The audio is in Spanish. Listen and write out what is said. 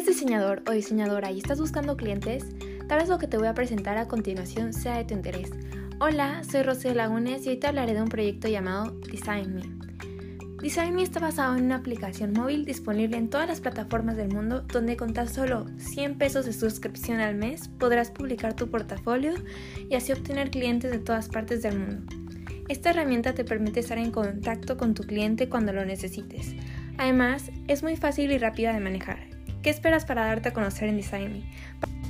diseñador o diseñadora y estás buscando clientes, tal vez lo que te voy a presentar a continuación sea de tu interés. Hola, soy Rosy Lagunes y hoy te hablaré de un proyecto llamado Design Me. Design Me está basado en una aplicación móvil disponible en todas las plataformas del mundo donde con tan solo 100 pesos de suscripción al mes podrás publicar tu portafolio y así obtener clientes de todas partes del mundo. Esta herramienta te permite estar en contacto con tu cliente cuando lo necesites. Además, es muy fácil y rápida de manejar. ¿Qué esperas para darte a conocer en Design Me?